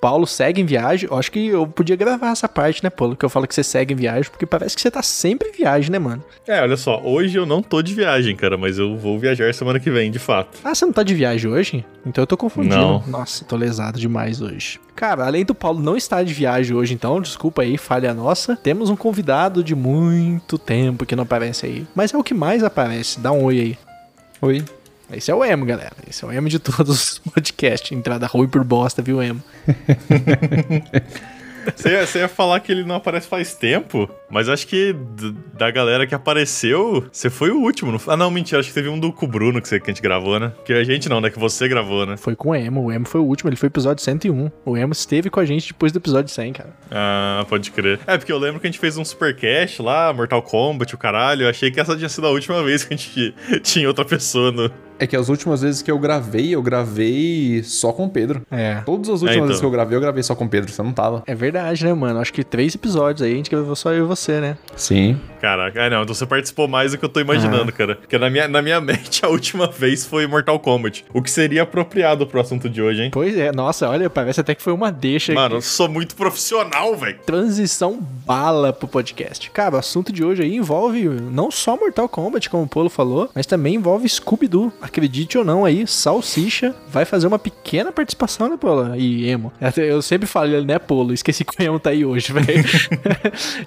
Paulo segue em viagem. Eu acho que eu podia gravar essa parte, né, Paulo? Que eu falo que você segue em viagem, porque parece que você tá sempre em viagem, né, mano? É, olha só, hoje eu não tô de viagem, cara, mas eu vou viajar semana que vem, de fato. Ah, você não tá de viagem hoje? Então eu tô confundindo. Não. Nossa, tô lesado demais hoje. Cara, além do Paulo não estar de viagem hoje, então, desculpa aí, falha nossa, temos um convidado de muito tempo que não aparece aí. Mas é o que mais aparece. Dá um oi aí. Oi. Esse é o emo, galera. Esse é o emo de todos os podcasts. Entrada ruim por bosta, viu, emo? Você ia, você ia falar que ele não aparece faz tempo, mas acho que da galera que apareceu, você foi o último. Não... Ah, não, mentira, acho que teve um do com o Bruno que, você, que a gente gravou, né? Que a gente não, né? Que você gravou, né? Foi com o emo. O emo foi o último, ele foi episódio 101. O emo esteve com a gente depois do episódio 100, cara. Ah, pode crer. É, porque eu lembro que a gente fez um supercast lá, Mortal Kombat, o caralho. Eu achei que essa tinha sido a última vez que a gente tinha outra pessoa no. É que as últimas vezes que eu gravei, eu gravei só com o Pedro. É. Todas as últimas então. vezes que eu gravei, eu gravei só com o Pedro, você não tava. É verdade, né, mano? Acho que três episódios aí, a gente gravou só eu e você, né? Sim. Caraca, ah, não, então você participou mais do que eu tô imaginando, cara. Porque na minha, na minha mente a última vez foi Mortal Kombat. O que seria apropriado pro assunto de hoje, hein? Pois é, nossa, olha, parece até que foi uma deixa Mano, eu sou muito profissional, velho. transição bala pro podcast. Cara, o assunto de hoje aí envolve não só Mortal Kombat, como o Polo falou, mas também envolve Scooby-Doo. Acredite ou não aí, Salsicha vai fazer uma pequena participação, né, Polo? E Emo. Eu sempre falo, né, Polo? Esqueci que o Emo tá aí hoje, velho.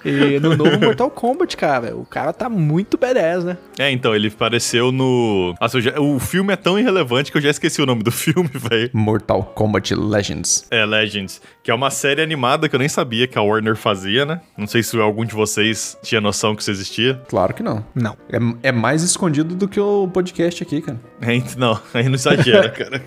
e no novo Mortal Kombat, cara, o cara tá muito badass, né? É, então, ele apareceu no. Nossa, já- o filme é tão irrelevante que eu já esqueci o nome do filme, velho. Mortal Kombat Legends. É, Legends. Que é uma série animada que eu nem sabia que a Warner fazia, né? Não sei se algum de vocês tinha noção que isso existia. Claro que não. Não. É, é mais escondido do que o podcast aqui, cara. É, ent- não, aí não exagera, cara.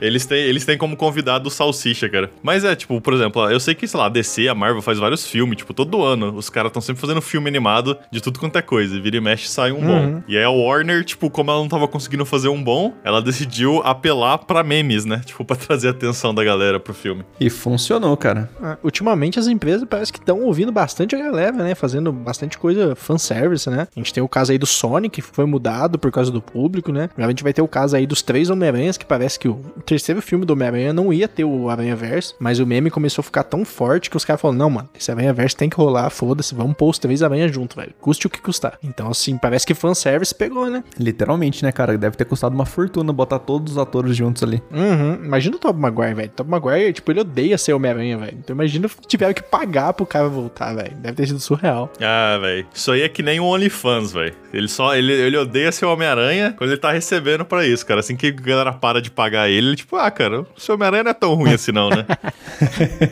eles, têm, eles têm como convidado o Salsicha, cara. Mas é, tipo, por exemplo, eu sei que, sei lá, a DC, a Marvel faz vários filmes, tipo, todo ano. Os caras estão sempre fazendo filme animado de tudo quanto é coisa. E vira e mexe sai um bom. E aí a Warner, tipo, como ela não tava conseguindo fazer um bom, ela decidiu apelar pra memes, né? Tipo, pra trazer a atenção da galera pro filme. E funcionou, cara. Ah, Ultimamente as empresas parece que estão ouvindo bastante a galera, né? Fazendo bastante coisa fanservice, né? A gente tem o caso aí do Sonic, que foi mudado por causa do público, né? Agora a gente vai ter o caso aí dos três Homem-Aranhas, que parece que o terceiro filme do Homem-Aranha não ia ter o Aranha-Verso, mas o meme começou a ficar tão forte que os caras falaram, não, mano, esse Aranha-Verso tem que rolar, foda-se, vamos pôr os três Aranhas junto, velho. Custe o que custar. Então, assim, parece que fanservice pegou, né? Literalmente, né, cara? Deve ter custado uma fortuna botar todos os atores juntos ali. Uhum. Imagina o Tobey Maguire, velho. Tobey Maguire, tipo, ele odeia ser Homem-Aranha, velho. Então imagina se tiveram que pagar pro cara voltar, velho. Deve ter sido surreal. Ah, velho. Isso aí é que nem o OnlyFans, velho. Ele só. Ele, ele odeia ser Homem-Aranha quando ele tá recebendo pra isso, cara. Assim que a galera para de pagar ele, ele, tipo, ah, cara, o seu Homem-Aranha não é tão ruim assim, não, né?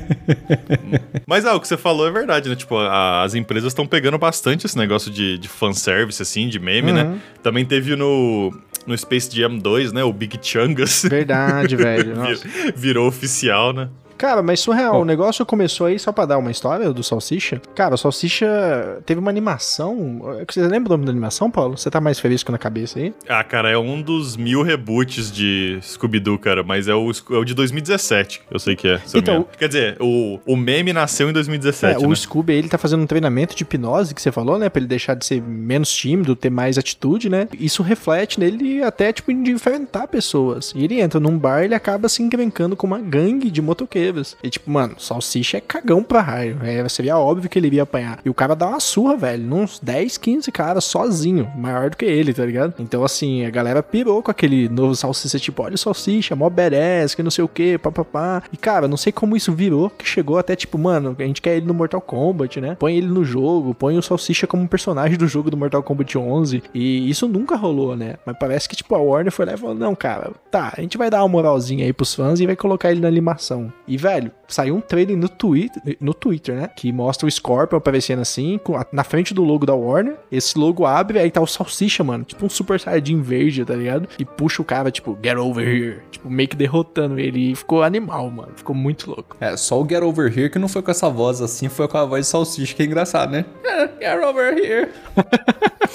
Mas ah, o que você falou é verdade, né? Tipo, a- as empresas estão pegando bastante esse negócio de, de fanservice, assim, de meme, né? Também teve no. No Space Jam 2, né? O Big Chungus Verdade, velho. Nossa. vir- virou oficial, né? Cara, mas surreal. O negócio começou aí, só pra dar uma história do Salsicha. Cara, o Salsicha teve uma animação. Você lembra o nome da animação, Paulo? Você tá mais feliz que na cabeça aí? Ah, cara, é um dos mil reboots de Scooby-Doo, cara, mas é o, é o de 2017, eu sei que é. Então-. Quer dizer, o, o meme nasceu em 2017, é, né? o Scooby, ele tá fazendo um treinamento de hipnose, que você falou, né? Pra ele deixar de ser menos tímido, ter mais atitude, né? Isso reflete nele até, tipo, de enfrentar pessoas. E ele entra num bar e ele acaba se encrencando com uma gangue de motoqueiros. E, tipo, mano, Salsicha é cagão pra raio. É, seria óbvio que ele iria apanhar. E o cara dá uma surra, velho, nos 10, 15 caras sozinho. Maior do que ele, tá ligado? Então, assim, a galera pirou com aquele novo Salsicha, tipo, olha o Salsicha, mó badass, que não sei o que, papapá. E, cara, não sei como isso virou, que chegou até, tipo, mano, a gente quer ele no Mortal Kombat, né? Põe ele no jogo, põe o Salsicha como personagem do jogo do Mortal Kombat 11. E isso nunca rolou, né? Mas parece que, tipo, a Warner foi lá e falou, não, cara, tá, a gente vai dar uma moralzinha aí pros fãs e vai colocar ele na animação. E, velho, saiu um trailer no Twitter, no Twitter, né? Que mostra o Scorpion aparecendo assim, com a- na frente do logo da Warner. Esse logo abre, aí tá o Salsicha, mano. Tipo um Super Saiyajin verde, tá ligado? E puxa o cara, tipo, get over here. Tipo, meio que derrotando ele. E ficou animal, mano. Ficou muito louco. É, só o Get Over Here que não foi com essa voz assim, foi com a voz de salsicha, que é engraçado, né? É, Get Over Here.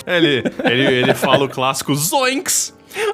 Ele, ele, ele fala o clássico Zoinks!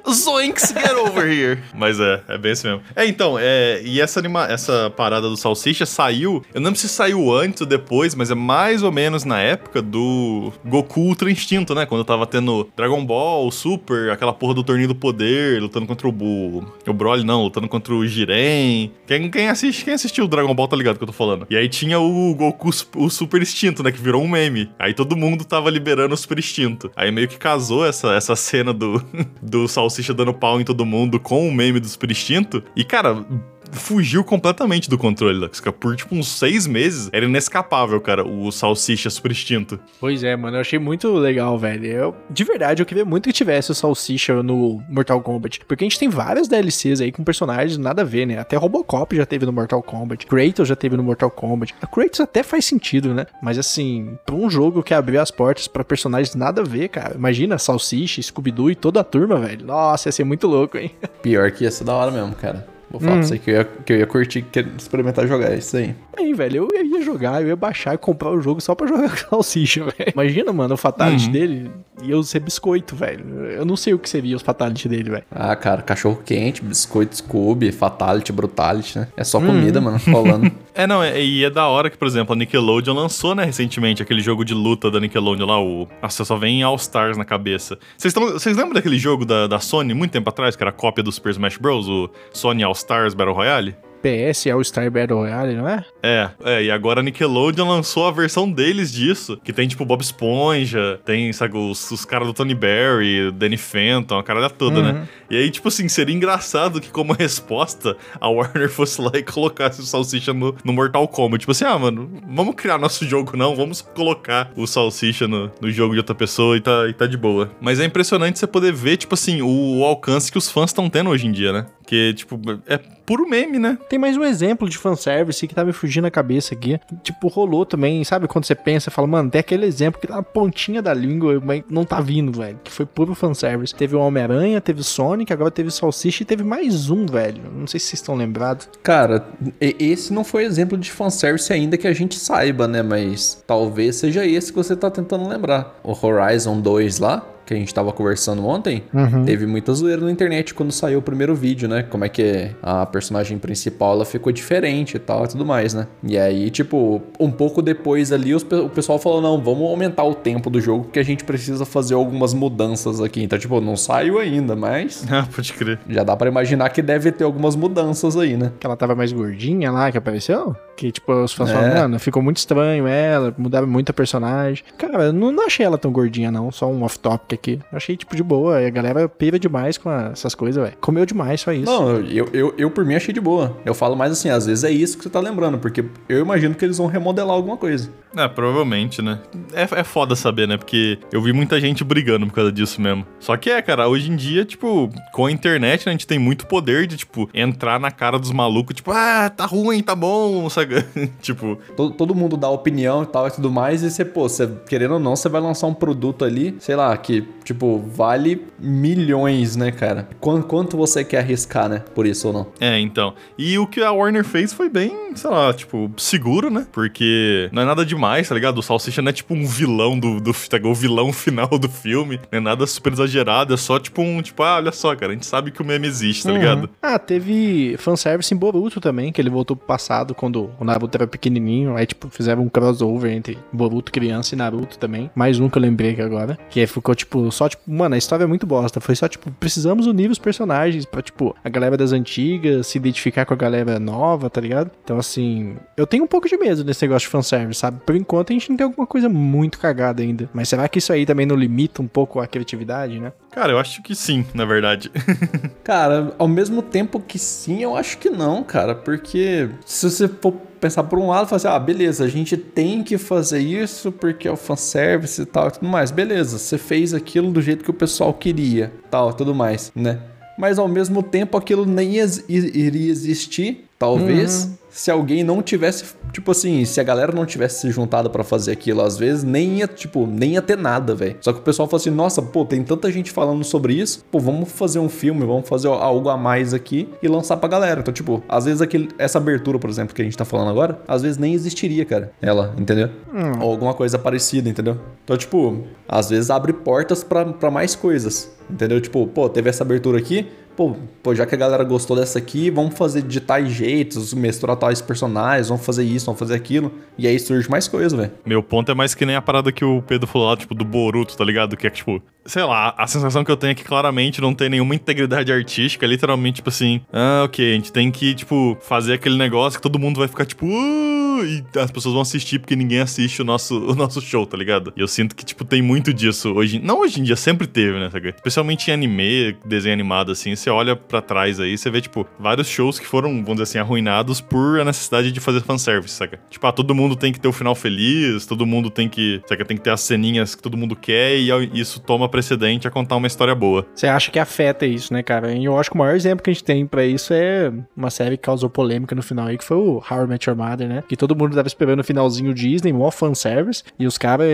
Zoinks, get over here. Mas é, é bem assim mesmo. É, então, é, e essa, anima, essa parada do Salsicha saiu, eu não lembro se saiu antes ou depois, mas é mais ou menos na época do Goku Ultra Instinto, né? Quando tava tendo Dragon Ball, Super, aquela porra do Torneio do Poder, lutando contra o, o Broly, não, lutando contra o Jiren. Quem, quem, assiste, quem assistiu o Dragon Ball tá ligado que eu tô falando. E aí tinha o Goku, o Super Instinto, né? Que virou um meme. Aí todo mundo tava liberando o Super Instinto. Aí meio que casou essa, essa cena do, do Salsicha dando pau em todo mundo com o meme do Super Instinto. E, cara, fugiu completamente do controle, Lux. Por tipo uns seis meses, era inescapável, cara, o Salsicha Super Instinto. Pois é, mano, eu achei muito legal, velho. Eu, de verdade, eu queria muito que tivesse o Salsicha no Mortal Kombat. Porque a gente tem vários DLCs aí com personagens nada a ver, né? Até Robocop já teve no Mortal Kombat. Kratos já teve no Mortal Kombat. A Kratos até faz sentido, né? Mas assim, pra um jogo que abriu as portas para personagens nada a ver, cara. Imagina Salsicha, Scooby-Doo e toda a turma, velho. Nossa, ia ser muito louco, hein? Pior que ia ser da hora mesmo, cara. Vou falar hum. pra você que eu, ia, que eu ia curtir experimentar jogar isso aí. Aí, velho, eu ia jogar, eu ia baixar e comprar o jogo só pra jogar com salsicha, velho. Imagina, mano, o fatality uhum. dele e eu ser biscoito, velho. Eu não sei o que seria os fatality dele, velho. Ah, cara, cachorro quente, biscoito Scooby, fatality, brutality, né? É só comida, uhum. mano, rolando. é, não, é, e é da hora que, por exemplo, a Nickelodeon lançou, né, recentemente, aquele jogo de luta da Nickelodeon lá, o... Nossa, só vem All Stars na cabeça. Vocês lembram daquele jogo da, da Sony, muito tempo atrás, que era a cópia do Super Smash Bros., o Sony All Stars Battle Royale? PS é o Star Battle Royale, não é? É, é, e agora a Nickelodeon lançou a versão deles disso, que tem tipo Bob Esponja, tem, sabe, os, os caras do Tony Barry, Danny Phantom, a cara toda, né? uhum. né? E aí, tipo assim, seria engraçado que como resposta, a Warner fosse lá e colocasse o Salsicha no, no Mortal Kombat. Tipo assim, ah, mano, vamos criar nosso jogo não, vamos colocar o Salsicha no, no jogo de outra pessoa e tá, e tá de boa. Mas é impressionante você poder ver, tipo assim, o, o alcance que os fãs estão tendo hoje em dia, né? Que, tipo, é puro meme, né? Tem mais um exemplo de fanservice que tá me fugindo a cabeça aqui. Tipo, rolou também, sabe? Quando você pensa, fala, mano, tem aquele exemplo que tá na pontinha da língua, mas não tá vindo, velho. Que foi puro fanservice. Teve o Homem-Aranha, teve o Sonic, agora teve o Salsicha e teve mais um, velho. Não sei se vocês estão lembrados. Cara, esse não foi exemplo de fanservice ainda que a gente saiba, né? Mas talvez seja esse que você tá tentando lembrar. O Horizon 2 lá, que a gente tava conversando ontem, uhum. teve muita zoeira na internet quando saiu o primeiro vídeo, né? Como é que a personagem principal ela ficou diferente e tal e tudo mais, né? E aí, tipo, um pouco depois ali, os, o pessoal falou: não, vamos aumentar o tempo do jogo porque a gente precisa fazer algumas mudanças aqui. Então, tipo, não saiu ainda, mas. Ah, pode crer. Já dá para imaginar que deve ter algumas mudanças aí, né? Que ela tava mais gordinha lá que apareceu? Que, tipo, os fãs é. falaram, mano, ficou muito estranho ela, mudaram muito a personagem. Cara, eu não, não achei ela tão gordinha, não. Só um off-topic aqui. Eu achei, tipo, de boa. E a galera pira demais com a, essas coisas, velho. Comeu demais, só isso. Não, eu, eu, eu, por mim achei de boa. Eu falo mais assim, às vezes é isso que você tá lembrando, porque eu imagino que eles vão remodelar alguma coisa. É, provavelmente, né? É, é foda saber, né? Porque eu vi muita gente brigando por causa disso mesmo. Só que é, cara, hoje em dia, tipo, com a internet, né, a gente tem muito poder de, tipo, entrar na cara dos malucos, tipo, ah, tá ruim, tá bom, sabe? tipo. Todo, todo mundo dá opinião e tal e tudo mais, e você, pô, você, querendo ou não, você vai lançar um produto ali, sei lá, que, tipo, vale milhões, né, cara? Quanto, quanto você quer arriscar, né? Por isso ou não? É, então. E o que a Warner fez foi bem, sei lá, tipo, seguro, né? Porque não é nada demais demais, tá ligado? O Salsicha não é tipo um vilão do, do tá, o vilão final do filme, não é nada super exagerado, é só tipo um, tipo, ah, olha só, cara, a gente sabe que o meme existe, tá uhum. ligado? Ah, teve fanservice em Boruto também, que ele voltou pro passado quando o Naruto era pequenininho, aí tipo, fizeram um crossover entre Boruto criança e Naruto também, mais um que eu lembrei aqui agora, que ficou tipo, só tipo, mano, a história é muito bosta, foi só tipo, precisamos unir os personagens pra tipo, a galera das antigas se identificar com a galera nova, tá ligado? Então assim, eu tenho um pouco de medo desse negócio de fanservice, sabe? Por enquanto a gente não tem alguma coisa muito cagada ainda. Mas será que isso aí também não limita um pouco a criatividade, né? Cara, eu acho que sim, na verdade. cara, ao mesmo tempo que sim, eu acho que não, cara. Porque se você for pensar por um lado, fazer, assim, ah, beleza, a gente tem que fazer isso porque é o fanservice e tal e tudo mais. Beleza, você fez aquilo do jeito que o pessoal queria, tal, tudo mais, né? mas ao mesmo tempo aquilo nem iria existir Talvez uhum. se alguém não tivesse, tipo assim, se a galera não tivesse se juntado para fazer aquilo, às vezes nem ia, tipo, nem ia ter nada, velho. Só que o pessoal fala assim: "Nossa, pô, tem tanta gente falando sobre isso, pô, vamos fazer um filme, vamos fazer algo a mais aqui e lançar pra galera". Então, tipo, às vezes aquele, essa abertura, por exemplo, que a gente tá falando agora, às vezes nem existiria, cara. Ela, entendeu? Hum. Ou alguma coisa parecida, entendeu? Então, tipo, às vezes abre portas para mais coisas, entendeu? Tipo, pô, teve essa abertura aqui, Pô, pô, já que a galera gostou dessa aqui, vamos fazer de tais jeitos, misturar tais personagens, vamos fazer isso, vamos fazer aquilo. E aí surge mais coisa, velho. Meu ponto é mais que nem a parada que o Pedro falou lá, tipo, do Boruto, tá ligado? Que é tipo, sei lá, a sensação que eu tenho é que claramente não tem nenhuma integridade artística, literalmente, tipo assim, ah, ok, a gente tem que, tipo, fazer aquele negócio que todo mundo vai ficar, tipo, uh, e as pessoas vão assistir porque ninguém assiste o nosso, o nosso show, tá ligado? E eu sinto que, tipo, tem muito disso hoje. Não hoje em dia, sempre teve, né, sabe? Especialmente em anime, desenho animado, assim, você olha para trás aí, você vê, tipo, vários shows que foram, vamos dizer assim, arruinados por a necessidade de fazer fanservice, saca? Tipo, ah, todo mundo tem que ter o final feliz, todo mundo tem que, saca? Tem que ter as ceninhas que todo mundo quer e isso toma precedente a contar uma história boa. Você acha que afeta isso, né, cara? E eu acho que o maior exemplo que a gente tem para isso é uma série que causou polêmica no final aí, que foi o How I Met Your Mother, né? Que todo mundo tava esperando o finalzinho Disney, mó fanservice, e os caras,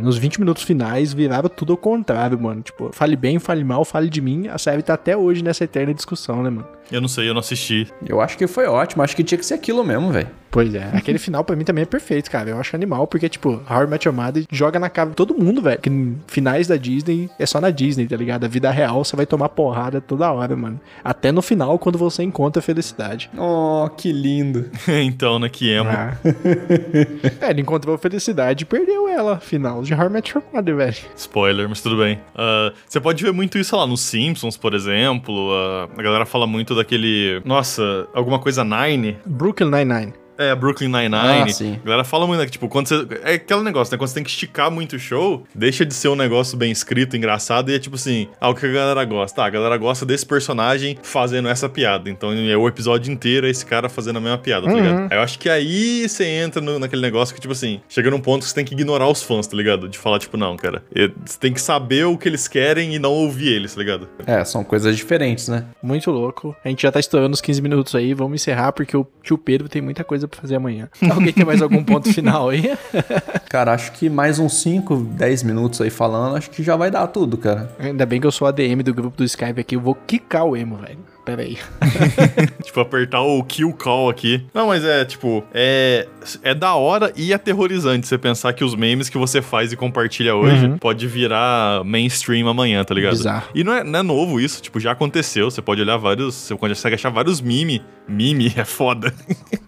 nos 20 minutos finais, viraram tudo ao contrário, mano. Tipo, fale bem, fale mal, fale de mim, a série tá até hoje nessa eterna discussão, né, mano? Eu não sei, eu não assisti. Eu acho que foi ótimo, acho que tinha que ser aquilo mesmo, velho. Pois é, aquele final pra mim também é perfeito, cara. Eu acho animal, porque, tipo, How I Met Your Mother joga na cara de todo mundo, velho. Que finais da Disney é só na Disney, tá ligado? A vida real você vai tomar porrada toda hora, mano. Até no final, quando você encontra a felicidade. Oh, que lindo. então, né, que emo. Ah. é, ele encontrou a felicidade e perdeu ela. Final de How I Met Your Mother, velho. Spoiler, mas tudo bem. Uh, você pode ver muito isso lá nos Simpsons, por exemplo. Uh, a galera fala muito daquele. Nossa, alguma coisa Nine. Brooklyn Nine-Nine. É, Brooklyn Nine-Nine. Ah, sim. A galera fala muito, né? Que, tipo, quando você. É aquele negócio, né? Quando você tem que esticar muito o show, deixa de ser um negócio bem escrito, engraçado, e é tipo assim, ah, o que a galera gosta? Ah, a galera gosta desse personagem fazendo essa piada. Então é o episódio inteiro esse cara fazendo a mesma piada, tá uhum. ligado? Aí eu acho que aí você entra no, naquele negócio que, tipo assim, chega num ponto que você tem que ignorar os fãs, tá ligado? De falar, tipo, não, cara. Você tem que saber o que eles querem e não ouvir eles, tá ligado? É, são coisas diferentes, né? Muito louco. A gente já tá estourando os 15 minutos aí, vamos encerrar porque o tio Pedro tem muita coisa pra fazer amanhã. Alguém tem mais algum ponto final aí? cara, acho que mais uns 5, 10 minutos aí falando, acho que já vai dar tudo, cara. Ainda bem que eu sou ADM do grupo do Skype aqui, eu vou quicar o emo, velho pera aí. tipo, apertar o kill call aqui. Não, mas é, tipo, é, é da hora e aterrorizante você pensar que os memes que você faz e compartilha hoje uhum. pode virar mainstream amanhã, tá ligado? Bizarro. E não é, não é novo isso, tipo, já aconteceu. Você pode olhar vários, você consegue achar vários meme. Meme é foda.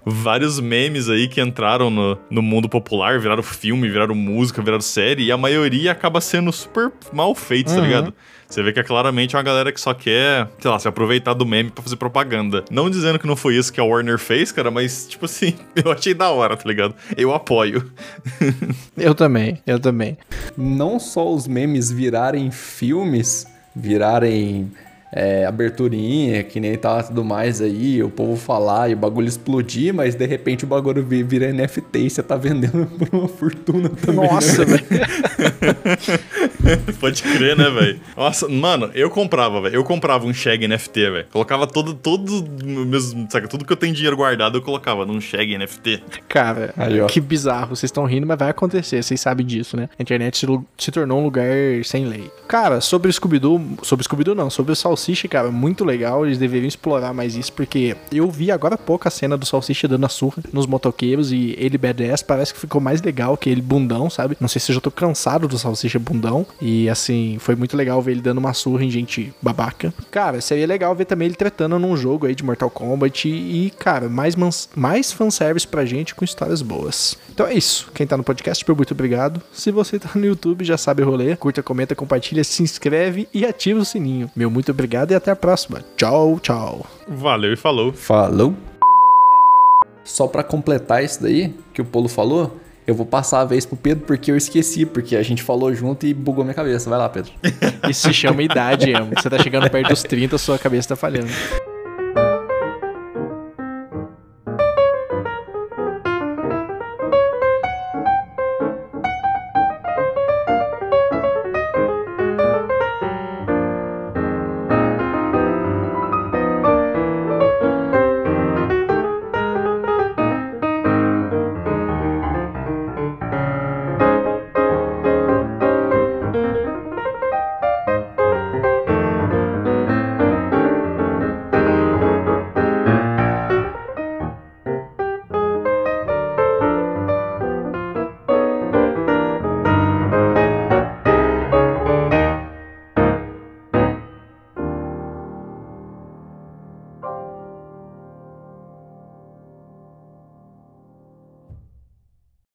vários memes aí que entraram no, no mundo popular, viraram filme, viraram música, viraram série, e a maioria acaba sendo super mal feitos, tá uhum. tá ligado? Você vê que é claramente uma galera que só quer, sei lá, se aproveitar do meme pra fazer propaganda. Não dizendo que não foi isso que a Warner fez, cara, mas, tipo assim, eu achei da hora, tá ligado? Eu apoio. eu também, eu também. Não só os memes virarem filmes, virarem é, aberturinha, que nem tá tudo mais aí, o povo falar e o bagulho explodir, mas de repente o bagulho vira NFT e você tá vendendo por uma fortuna também. Né, Nossa, velho. Pode crer, né, velho? Nossa, mano, eu comprava, velho. Eu comprava um Shag NFT, velho. Colocava todo, todo meus, saca, tudo que eu tenho dinheiro guardado eu colocava num Shag NFT. Cara, aí, que bizarro. Vocês estão rindo, mas vai acontecer. Vocês sabem disso, né? A internet se, se tornou um lugar sem lei. Cara, sobre Scooby-Doo, sobre Scooby-Doo não, sobre o Salsicha, cara, muito legal. Eles deveriam explorar mais isso, porque eu vi agora há pouco a cena do Salsicha dando a surra nos motoqueiros e ele badass parece que ficou mais legal que ele bundão, sabe? Não sei se eu já tô cansado do Salsicha bundão. E assim, foi muito legal ver ele dando uma surra em gente babaca. Cara, seria legal ver também ele tretando num jogo aí de Mortal Kombat. E, cara, mais, mais fanservice pra gente com histórias boas. Então é isso. Quem tá no podcast, muito obrigado. Se você tá no YouTube, já sabe o rolê. Curta, comenta, compartilha, se inscreve e ativa o sininho. Meu muito obrigado e até a próxima. Tchau, tchau. Valeu e falou. Falou. Só para completar isso daí que o Polo falou, eu vou passar a vez pro Pedro porque eu esqueci, porque a gente falou junto e bugou minha cabeça. Vai lá, Pedro. Isso se chama idade, emo. Você tá chegando perto dos 30, sua cabeça tá falhando.